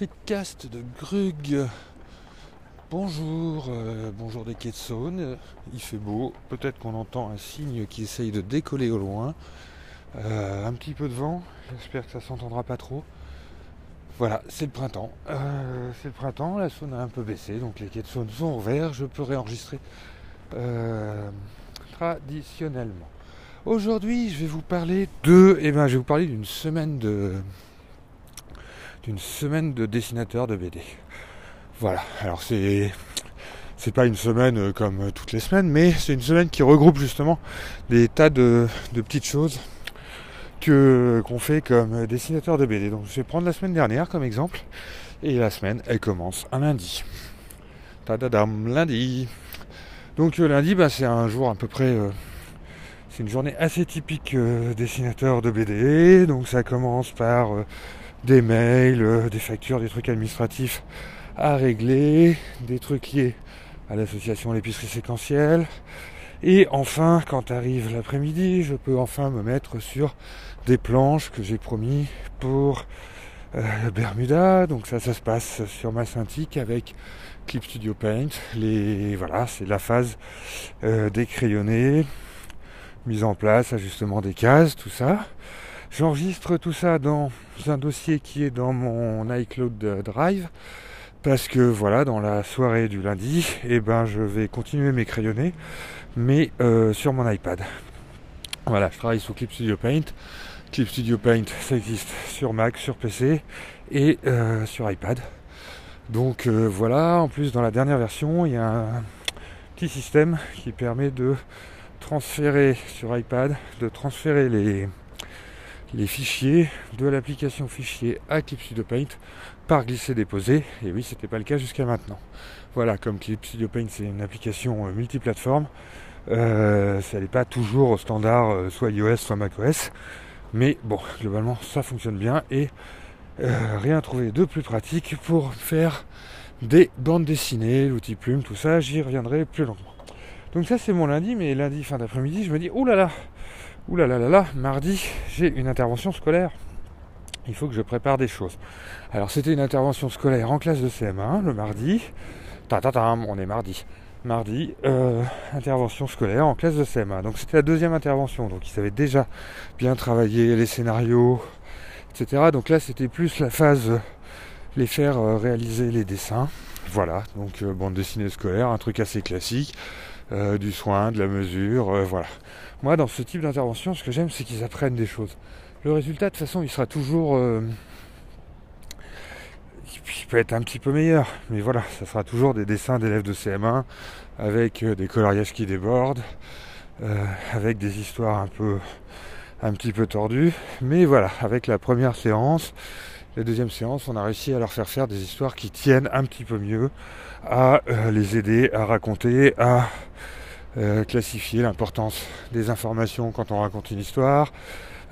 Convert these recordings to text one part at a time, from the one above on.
streetcast de Grug. Bonjour, euh, bonjour des quais de Saône. Il fait beau. Peut-être qu'on entend un signe qui essaye de décoller au loin. Euh, un petit peu de vent. J'espère que ça s'entendra pas trop. Voilà, c'est le printemps. Euh, c'est le printemps. La Saône a un peu baissé, donc les quais de Saône sont ouverts. Je peux réenregistrer traditionnellement. Aujourd'hui, je vais vous parler de. Eh ben, je vais vous parler d'une semaine de d'une semaine de dessinateur de BD. Voilà, alors c'est c'est pas une semaine euh, comme euh, toutes les semaines, mais c'est une semaine qui regroupe justement des tas de, petites choses que qu'on fait comme dessinateur de BD. Donc je vais prendre la semaine dernière comme exemple, et la semaine elle commence un lundi. Tadadam, lundi. Donc euh, lundi, bah, c'est un jour à peu près. c'est une journée assez typique dessinateur de BD. Donc ça commence par des mails, euh, des factures, des trucs administratifs à régler, des trucs liés à l'association l'épicerie séquentielle. Et enfin, quand arrive l'après-midi, je peux enfin me mettre sur des planches que j'ai promis pour euh, Bermuda. Donc ça, ça se passe sur ma Cintiq avec Clip Studio Paint. Les, voilà, c'est la phase euh, des crayonnés, mise en place, ajustement des cases, tout ça. J'enregistre tout ça dans un dossier qui est dans mon iCloud Drive parce que voilà, dans la soirée du lundi, eh ben, je vais continuer mes crayonnés, mais euh, sur mon iPad. Voilà, je travaille sous Clip Studio Paint. Clip Studio Paint, ça existe sur Mac, sur PC et euh, sur iPad. Donc euh, voilà, en plus dans la dernière version, il y a un petit système qui permet de transférer sur iPad, de transférer les, les fichiers de l'application fichier à Clip Studio Paint par glisser-déposer. Et oui, c'était pas le cas jusqu'à maintenant. Voilà, comme Clip Studio Paint c'est une application euh, multiplateforme, euh, ça n'est pas toujours standard euh, soit iOS soit macOS. Mais bon, globalement ça fonctionne bien et rien trouvé de plus pratique pour faire des bandes dessinées, l'outil plume, tout ça, j'y reviendrai plus longuement. Donc ça c'est mon lundi, mais lundi fin d'après-midi, je me dis, oh là là, Ouh là là là là, mardi, j'ai une intervention scolaire. Il faut que je prépare des choses. Alors c'était une intervention scolaire en classe de CM1 le mardi. Ta, ta, ta on est mardi. Mardi, euh, intervention scolaire en classe de CM1. Donc c'était la deuxième intervention. Donc ils avaient déjà bien travaillé les scénarios, etc. Donc là c'était plus la phase les faire euh, réaliser les dessins. Voilà, donc euh, bande dessinée scolaire, un truc assez classique, du soin, de la mesure, voilà. Moi, dans ce type d'intervention, ce que j'aime, c'est qu'ils apprennent des choses. Le résultat, de toute façon, il sera toujours. Euh, il peut être un petit peu meilleur, mais voilà, ça sera toujours des dessins d'élèves de CM1 avec euh, des coloriages qui débordent, euh, avec des histoires un peu, un petit peu tordues. Mais voilà, avec la première séance, la deuxième séance, on a réussi à leur faire faire des histoires qui tiennent un petit peu mieux, à les aider à raconter, à euh, classifier l'importance des informations quand on raconte une histoire.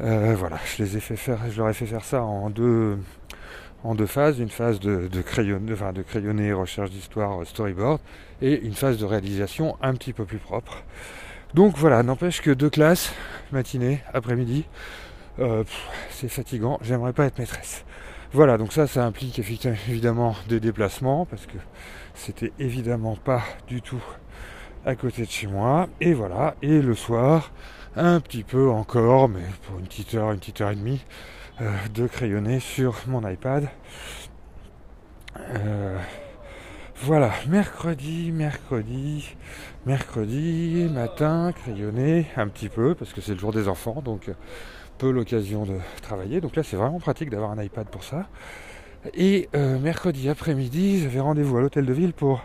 Euh, voilà, je les ai fait faire, je leur ai fait faire ça en deux, en deux phases, une phase de, de, enfin de crayonner, recherche d'histoire, storyboard, et une phase de réalisation un petit peu plus propre. Donc voilà, n'empêche que deux classes, matinée, après-midi, euh, c'est fatigant, j'aimerais pas être maîtresse. Voilà, donc ça, ça implique évidemment des déplacements, parce que c'était évidemment pas du tout à côté de chez moi. Et voilà, et le soir, un petit peu encore, mais pour une petite heure, une petite heure et demie, euh, de crayonner sur mon iPad. Euh, voilà, mercredi, mercredi, mercredi matin, crayonner un petit peu, parce que c'est le jour des enfants, donc peu l'occasion de travailler. Donc là, c'est vraiment pratique d'avoir un iPad pour ça. Et euh, mercredi après-midi, j'avais rendez-vous à l'hôtel de ville pour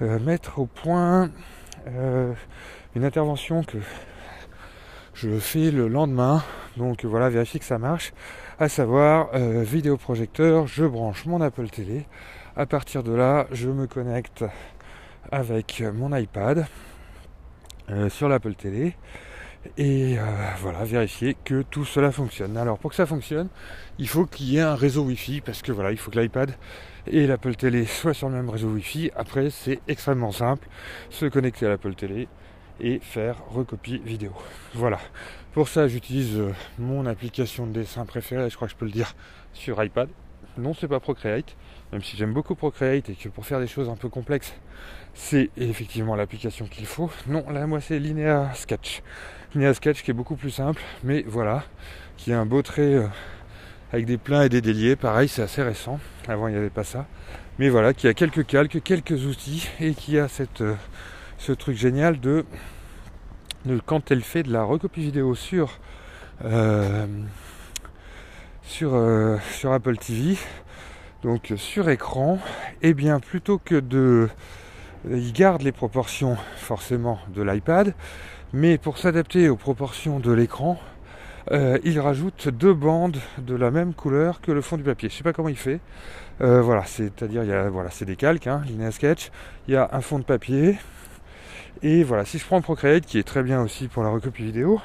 mettre au point euh, une intervention que je fais le lendemain. Donc voilà, vérifier que ça marche. À savoir, euh, vidéoprojecteur, je branche mon Apple Télé. À partir de là, je me connecte avec mon iPad euh, sur l'Apple Télé. Et voilà, vérifier que tout cela fonctionne. Alors pour que ça fonctionne, il faut qu'il y ait un réseau Wi-Fi parce que voilà, il faut que l'iPad et l'Apple Télé soit sur le même réseau Wi-Fi. Après, c'est extrêmement simple, se connecter à l'Apple Télé et faire recopie vidéo. Voilà. Pour ça, j'utilise euh, mon application de dessin préférée, je crois que je peux le dire, sur iPad. Non, c'est pas Procreate, même si j'aime beaucoup Procreate et que pour faire des choses un peu complexes, c'est effectivement l'application qu'il faut. Non, là, moi, c'est Linear Sketch. Linear Sketch qui est beaucoup plus simple, mais voilà, qui a un beau trait euh, avec des pleins et des déliés. Pareil, c'est assez récent. Avant, il n'y avait pas ça. Mais voilà, qui a quelques calques, quelques outils et qui a cette, euh, ce truc génial de, quand elle fait de la recopie vidéo sur, euh, sur, Apple TV, donc sur écran, et bien plutôt que de il garde les proportions forcément de l'iPad, mais pour s'adapter aux proportions de l'écran, euh, il rajoute deux bandes de la même couleur que le fond du papier. Je sais pas comment il fait. Euh, voilà, c'est-à-dire, voilà, c'est des calques, hein, Sketch. Il y a un fond de papier. Et voilà, si je prends Procreate, qui est très bien aussi pour la recopie vidéo,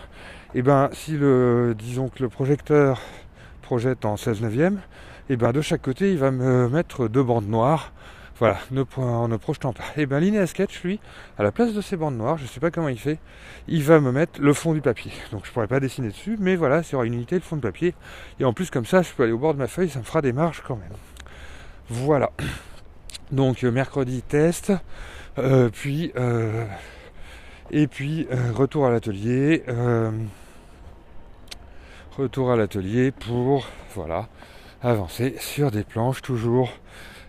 et eh ben si le, disons que le projecteur projette en 16 neuvième, et ben de chaque côté, il va me mettre deux bandes noires voilà, ne, en ne projetant pas. Et bien Linear Sketch, lui, à la place de ces bandes noires, je ne sais pas comment il fait, il va me mettre le fond du papier. Donc je ne pourrais pas dessiner dessus, mais voilà, c'est une unité, le fond de papier. Et en plus comme ça, je peux aller au bord de ma feuille, ça me fera des marges quand même. Voilà. Donc euh, mercredi test, euh, puis euh, et puis retour à l'atelier. retour à l'atelier pour voilà avancer sur des planches toujours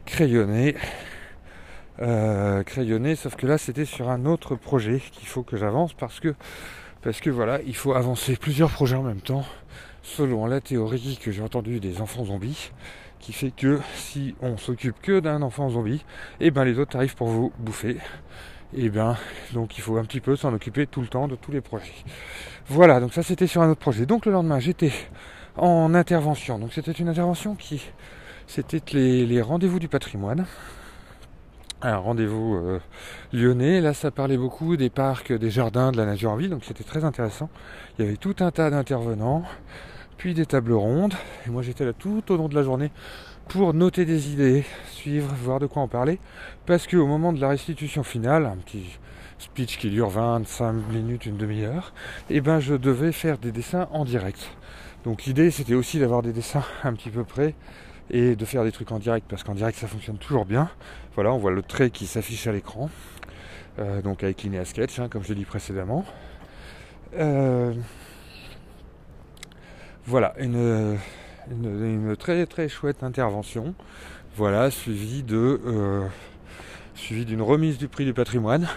crayonné. Euh, crayonné, sauf que là c'était sur un autre projet qu'il faut que j'avance parce que parce que voilà, il faut avancer plusieurs projets en même temps, selon la théorie que j'ai entendue des enfants zombies, qui fait que si on s'occupe que d'un enfant zombie, et eh ben les autres arrivent pour vous bouffer. Et eh ben donc il faut un petit peu s'en occuper tout le temps de tous les projets. Voilà, donc ça c'était sur un autre projet. Donc le lendemain j'étais en intervention. Donc c'était une intervention qui c'était les, rendez-vous du patrimoine. Un rendez-vous euh, lyonnais. Là, ça parlait beaucoup des parcs, des jardins, de la nature en ville, donc c'était très intéressant. Il y avait tout un tas d'intervenants, puis des tables rondes. Et moi, j'étais là tout au long de la journée pour noter des idées, suivre, voir de quoi en parler. Parce qu'au moment de la restitution finale, un petit speech qui dure 25 minutes, une demi-heure, et eh ben je devais faire des dessins en direct. Donc l'idée c'était aussi d'avoir des dessins un petit peu près et de faire des trucs en direct parce qu'en direct ça fonctionne toujours bien. Voilà, on voit le trait qui s'affiche à l'écran, euh, donc avec Linear Sketch, hein, comme je l'ai dit précédemment. Euh, voilà, une, une, très très chouette intervention. Voilà, suivi de euh, suivi d'une remise du prix du patrimoine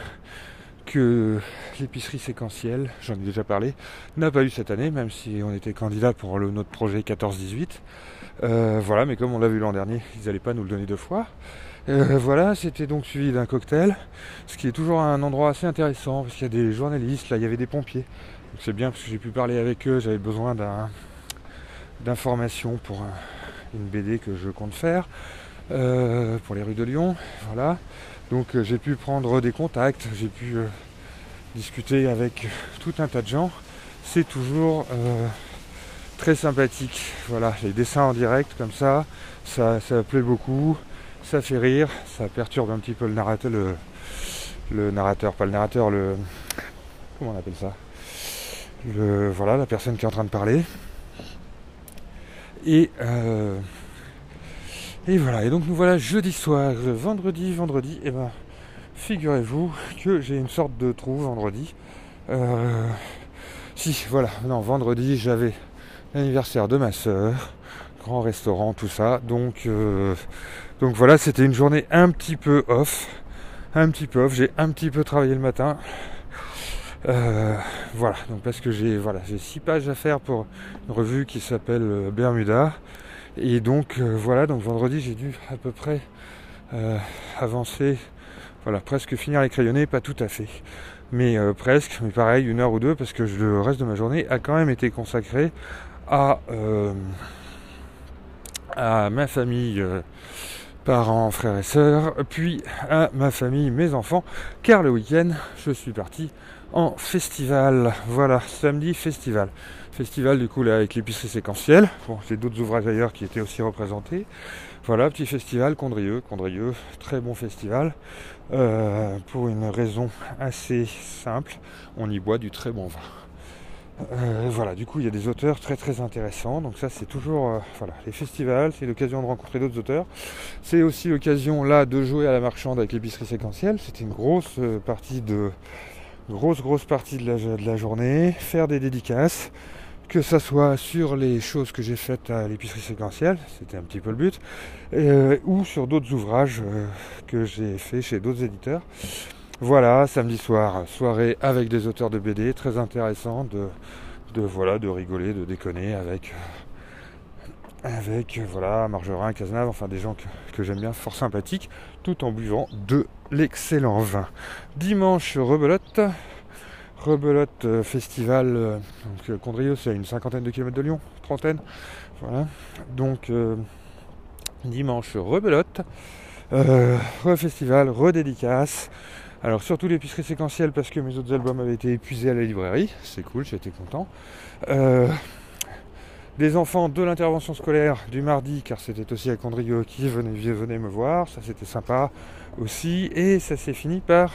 que l'épicerie séquentielle, j'en ai déjà parlé, n'a pas eu cette année, même si on était candidat pour le, notre projet 14-18. Euh, voilà, mais comme on l'a vu l'an dernier, ils n'allaient pas nous le donner deux fois. Euh, voilà, c'était donc suivi d'un cocktail, ce qui est toujours un endroit assez intéressant, parce qu'il y a des journalistes, là il y avait des pompiers. Donc c'est bien parce que j'ai pu parler avec eux, j'avais besoin d'informations pour une BD que je compte faire, euh, pour les rues de Lyon. Voilà. Donc j'ai pu prendre des contacts, j'ai pu discuter avec tout un tas de gens. C'est toujours très sympathique. Voilà, les dessins en direct comme ça, ça, ça plaît beaucoup, ça fait rire, ça perturbe un petit peu le narrateur, le, narrateur, pas le narrateur, le comment on appelle ça? Le, Voilà, la personne qui est en train de parler. Et euh, et voilà, et donc nous voilà jeudi soir, vendredi, vendredi, et ben figurez-vous que j'ai une sorte de trou vendredi. Euh, si, voilà, non, vendredi j'avais l'anniversaire de ma soeur, grand restaurant, tout ça. Donc, euh, donc voilà, c'était une journée un petit peu off, un petit peu off. J'ai un petit peu travaillé le matin. Euh, voilà, donc parce que j'ai voilà, j'ai six pages à faire pour une revue qui s'appelle Bermuda. Et donc voilà, donc vendredi j'ai dû à peu près avancer, voilà, presque finir les crayonnés, pas tout à fait mais presque, mais pareil, une heure ou deux, parce que le reste de ma journée a quand même été consacré à, euh, ma famille, euh, parents, frères et sœurs, puis à ma famille, mes enfants, car le week-end, je suis parti en festival. Voilà, samedi festival. Festival du coup là avec l'épicerie séquentielle. Bon, j'ai d'autres ouvrages ailleurs qui étaient aussi représentés. Voilà, petit festival Condrieux, Condrieux, très bon festival. Euh, pour une raison assez simple, on y boit du très bon vin. Euh, voilà, du coup, il y a des auteurs très très intéressants. Donc ça, c'est toujours, euh, voilà, les festivals, c'est l'occasion de rencontrer d'autres auteurs. C'est aussi l'occasion là de jouer à la marchande avec l'épicerie séquentielle. C'était une grosse partie de, grosse grosse partie de la journée. Faire des dédicaces, que ça soit sur les choses que j'ai faites à l'épicerie séquentielle, c'était un petit peu le but, ou sur d'autres ouvrages que j'ai fait chez d'autres éditeurs. Voilà, samedi soir, soirée avec des auteurs de BD, très intéressant de, voilà, de rigoler, de déconner avec avec voilà Margerin, Cazenave, enfin des gens que, j'aime bien, fort sympathiques, tout en buvant de l'excellent vin. Dimanche, rebelote, rebelote euh, festival, euh, donc euh, Condrieu c'est une cinquantaine de kilomètres de Lyon, trentaine, voilà. Donc dimanche, rebelote, re-festival, redédicace, alors surtout l'épicerie séquentielle parce que mes autres albums avaient été épuisés à la librairie, c'est cool, j'étais content. Des enfants de l'intervention scolaire du mardi, car c'était aussi à Condrieu qui venaient, me voir, ça c'était sympa aussi. Et ça s'est fini par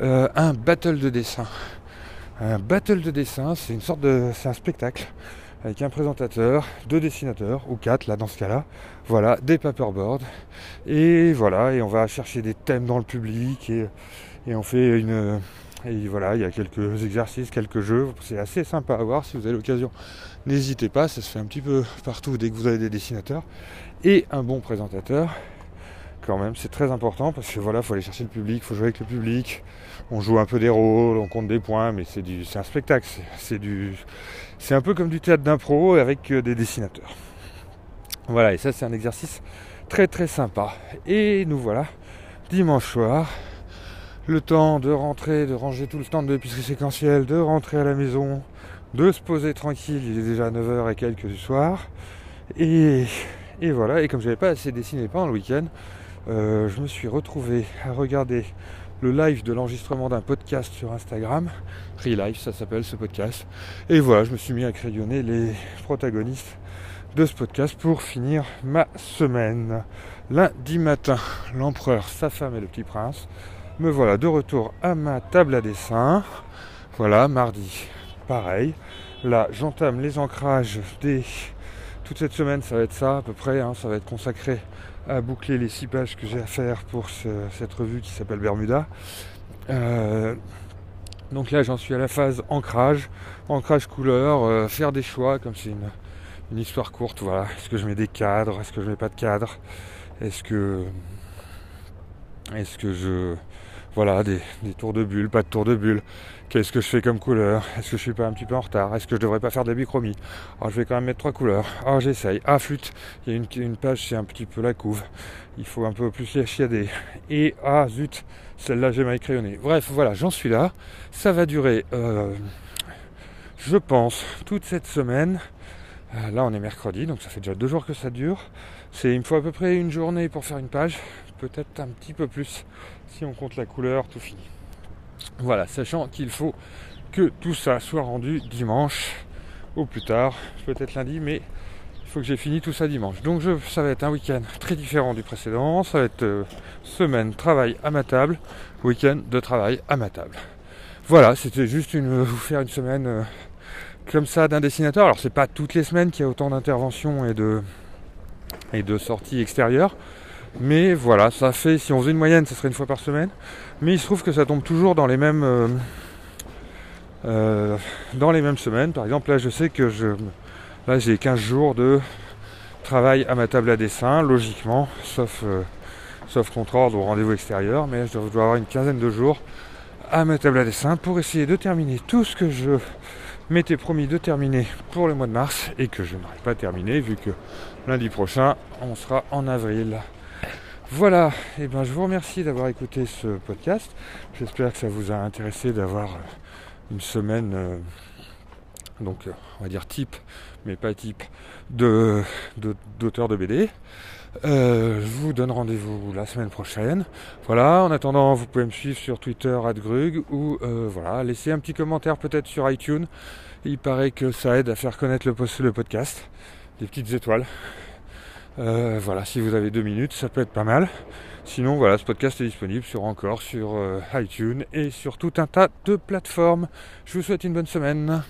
un battle de dessin. Un battle de dessin, c'est une sorte de. c'est un spectacle avec un présentateur, deux dessinateurs, ou quatre là dans ce cas-là, voilà, des paperboards, et voilà, et on va chercher des thèmes dans le public, et et on fait une. Et voilà, il y a quelques exercices, quelques jeux. C'est assez sympa à voir si vous avez l'occasion. N'hésitez pas, ça se fait un petit peu partout dès que vous avez des dessinateurs. Et un bon présentateur, quand même, c'est très important parce que voilà, il faut aller chercher le public, faut jouer avec le public. On joue un peu des rôles, on compte des points, mais c'est du, c'est un spectacle. C'est du, c'est un peu comme du théâtre d'impro avec euh, des dessinateurs. Voilà, et ça c'est un exercice très très sympa. Et nous voilà dimanche soir le temps de rentrer, de ranger tout le temps de l'épicerie séquentielle, de rentrer à la maison, de se poser tranquille, il est déjà 9h et quelques du soir. Et, voilà, et comme je n'avais pas assez dessiné pendant le week-end, euh, je me suis retrouvé à regarder le live de l'enregistrement d'un podcast sur Instagram. Re-Live, ça s'appelle ce podcast. Et voilà, je me suis mis à crayonner les protagonistes de ce podcast pour finir ma semaine. Lundi matin, l'empereur, sa femme et le petit prince me voilà de retour à ma table à dessin. Voilà, mardi, pareil. Là, j'entame les ancrages des. Toute cette semaine, ça va être ça à peu près. Hein. ça va être consacré à boucler les six pages que j'ai à faire pour cette revue qui s'appelle Bermuda. Euh, donc là, j'en suis à la phase ancrage, ancrage couleur, euh, faire des choix, comme c'est une, une, histoire courte. Voilà, est-ce que je mets des cadres, est-ce que je mets pas de cadres, est-ce que, est-ce que je voilà, des, tours de bulles, pas de tours de bulles. Qu'est-ce que je fais comme couleur? Est-ce que je suis pas un petit peu en retard? Est-ce que je devrais pas faire de la bichromie Alors je vais quand même mettre trois couleurs. Alors j'essaye. Ah flûte, il y a une, page, c'est un petit peu la couve. Il faut un peu plus la chiader. Et ah zut, celle-là j'ai mal crayonné. Bref, voilà, j'en suis là. Ça va durer, euh, je pense, toute cette semaine. Euh, là on est mercredi, donc ça fait déjà deux jours que ça dure. C'est il me faut à peu près une journée pour faire une page, peut-être un petit peu plus si on compte la couleur, tout fini. Voilà, sachant qu'il faut que tout ça soit rendu dimanche au plus tard, peut-être lundi, mais il faut que j'ai fini tout ça dimanche. Donc ça va être un week-end très différent du précédent, ça va être euh, semaine travail à ma table, week-end de travail à ma table. Voilà, c'était juste une, vous faire une semaine euh, comme ça d'un dessinateur. Alors c'est pas toutes les semaines qu'il y a autant d'interventions et de sorties extérieures. Mais voilà, ça fait, si on faisait une moyenne, ça serait une fois par semaine. Mais il se trouve que ça tombe toujours dans les mêmes, euh, euh, semaines. Par exemple, là, je sais que je, là, j'ai 15 jours de travail à ma table à dessin, logiquement, sauf, euh, contre ordre ou rendez-vous extérieur. Mais je dois avoir une quinzaine de jours à ma table à dessin pour essayer de terminer tout ce que je m'étais promis de terminer pour le mois de mars et que je n'aurai pas terminé vu que lundi prochain on sera en avril. Voilà, eh ben je vous remercie d'avoir écouté ce podcast. J'espère que ça vous a intéressé d'avoir euh, une semaine, euh, donc euh, on va dire type, mais pas type, de, d'auteur de, BD. je vous donne rendez-vous la semaine prochaine. Voilà, en attendant, vous pouvez me suivre sur Twitter, @grug, ou voilà, laisser un petit commentaire peut-être sur iTunes. Il paraît que ça aide à faire connaître le podcast. Des petites étoiles. Euh, voilà, si vous avez deux minutes, ça peut être pas mal. Sinon, voilà, ce podcast est disponible sur encore, sur euh, iTunes et sur tout un tas de plateformes. Je vous souhaite une bonne semaine.